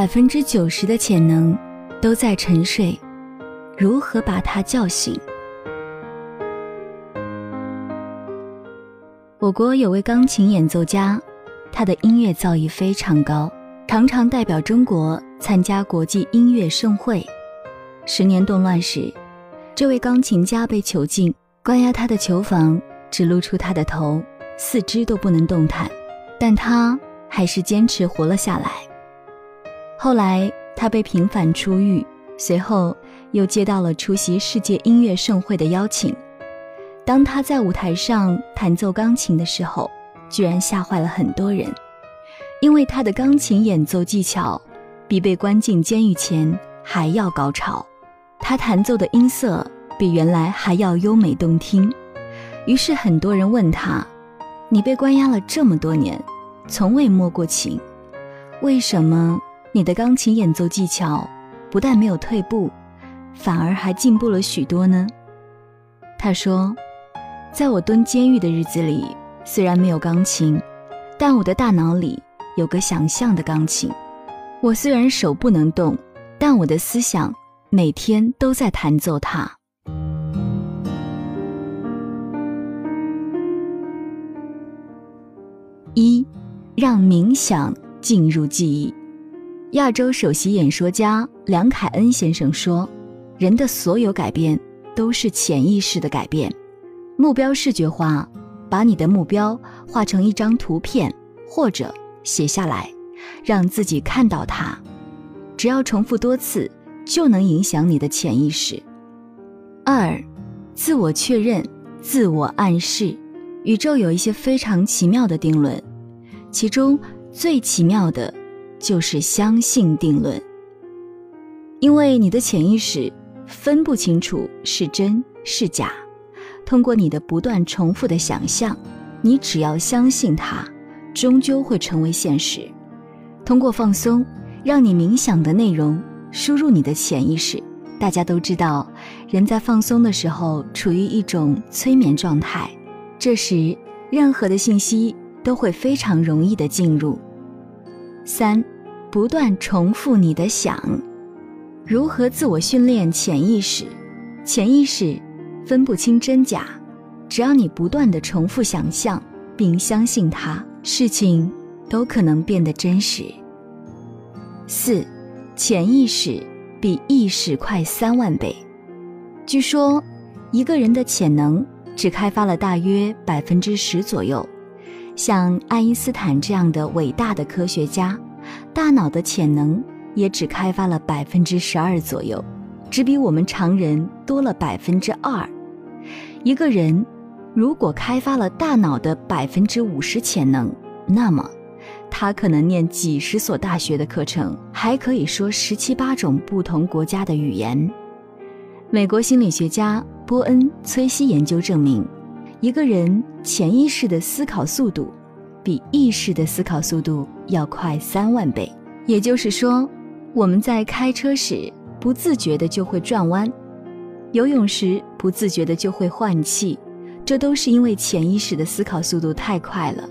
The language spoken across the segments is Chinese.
百分之九十的潜能都在沉睡，如何把它叫醒？我国有位钢琴演奏家，他的音乐造诣非常高，常常代表中国参加国际音乐盛会。十年动乱时，这位钢琴家被囚禁，关押他的囚房只露出他的头，四肢都不能动弹，但他还是坚持活了下来。后来，他被平反出狱，随后又接到了出席世界音乐盛会的邀请。当他在舞台上弹奏钢琴的时候，居然吓坏了很多人，因为他的钢琴演奏技巧比被关进监狱前还要高超，他弹奏的音色比原来还要优美动听。于是很多人问他：“你被关押了这么多年，从未摸过琴，为什么？”你的钢琴演奏技巧不但没有退步，反而还进步了许多呢。他说：“在我蹲监狱的日子里，虽然没有钢琴，但我的大脑里有个想象的钢琴。我虽然手不能动，但我的思想每天都在弹奏它。”一，让冥想进入记忆。亚洲首席演说家梁凯恩先生说：“人的所有改变都是潜意识的改变。目标视觉化，把你的目标画成一张图片，或者写下来，让自己看到它。只要重复多次，就能影响你的潜意识。”二，自我确认、自我暗示。宇宙有一些非常奇妙的定论，其中最奇妙的。就是相信定论，因为你的潜意识分不清楚是真是假，通过你的不断重复的想象，你只要相信它，终究会成为现实。通过放松，让你冥想的内容输入你的潜意识。大家都知道，人在放松的时候处于一种催眠状态，这时任何的信息都会非常容易的进入。三，不断重复你的想，如何自我训练潜意识？潜意识分不清真假，只要你不断的重复想象并相信它，事情都可能变得真实。四，潜意识比意识快三万倍。据说，一个人的潜能只开发了大约百分之十左右。像爱因斯坦这样的伟大的科学家，大脑的潜能也只开发了百分之十二左右，只比我们常人多了百分之二。一个人如果开发了大脑的百分之五十潜能，那么他可能念几十所大学的课程，还可以说十七八种不同国家的语言。美国心理学家波恩·崔西研究证明。一个人潜意识的思考速度，比意识的思考速度要快三万倍。也就是说，我们在开车时不自觉的就会转弯，游泳时不自觉的就会换气，这都是因为潜意识的思考速度太快了。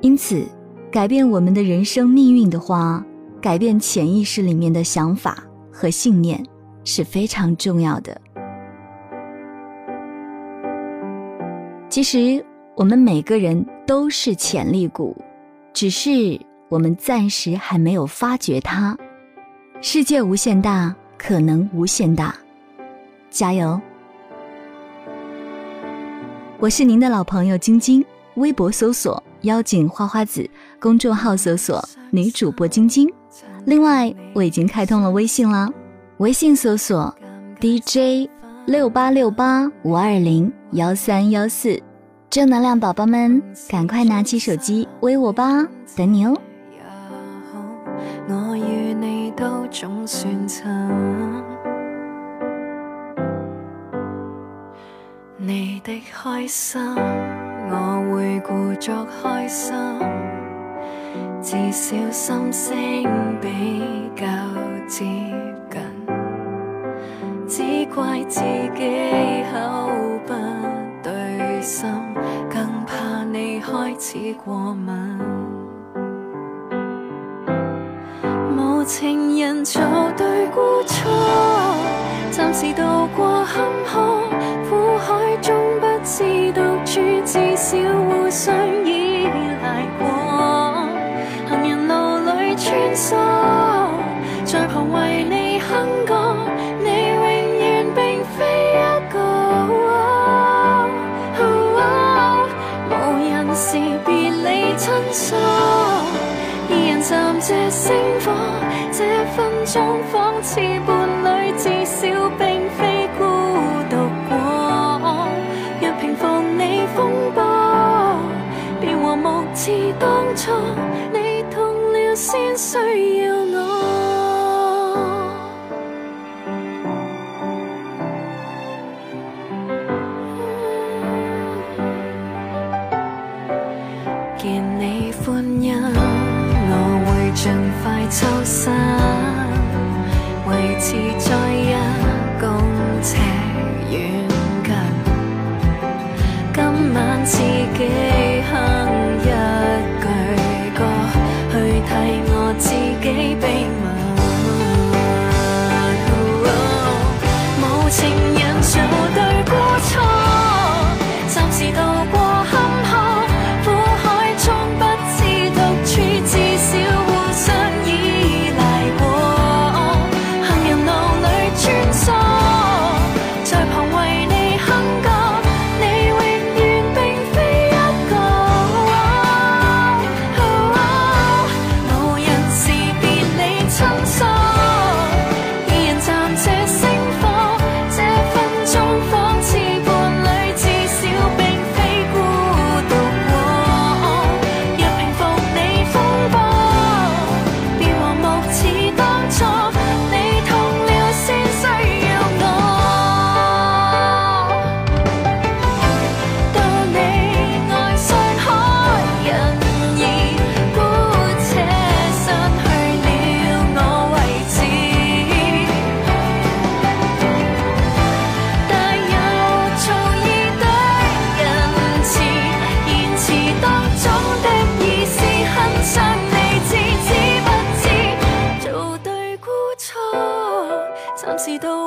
因此，改变我们的人生命运的话，改变潜意识里面的想法和信念是非常重要的。其实我们每个人都是潜力股，只是我们暂时还没有发掘它。世界无限大，可能无限大，加油！我是您的老朋友晶晶，微博搜索“妖精花花子”，公众号搜索“女主播晶晶”。另外，我已经开通了微信了，微信搜索 “DJ”。六八六八五二零幺三幺四，正能量宝宝们，赶快拿起手机微我吧，等你哦。我与你都总算亲，你的开心我会故作开心，至少心声比较接近。只怪自己开始过敏。无情人做对孤错，暂时渡过坎坷苦海中，不知独处，至少互相这星火，这分钟仿似伴侣，至少并非孤独过。若平伏你风波，便和睦似当初，你痛了先需要秋山，维持在一公尺远。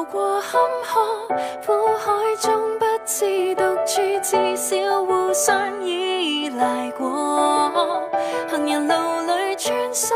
过坎坷苦海中不知独处至少互相依赖过。行人路里穿梭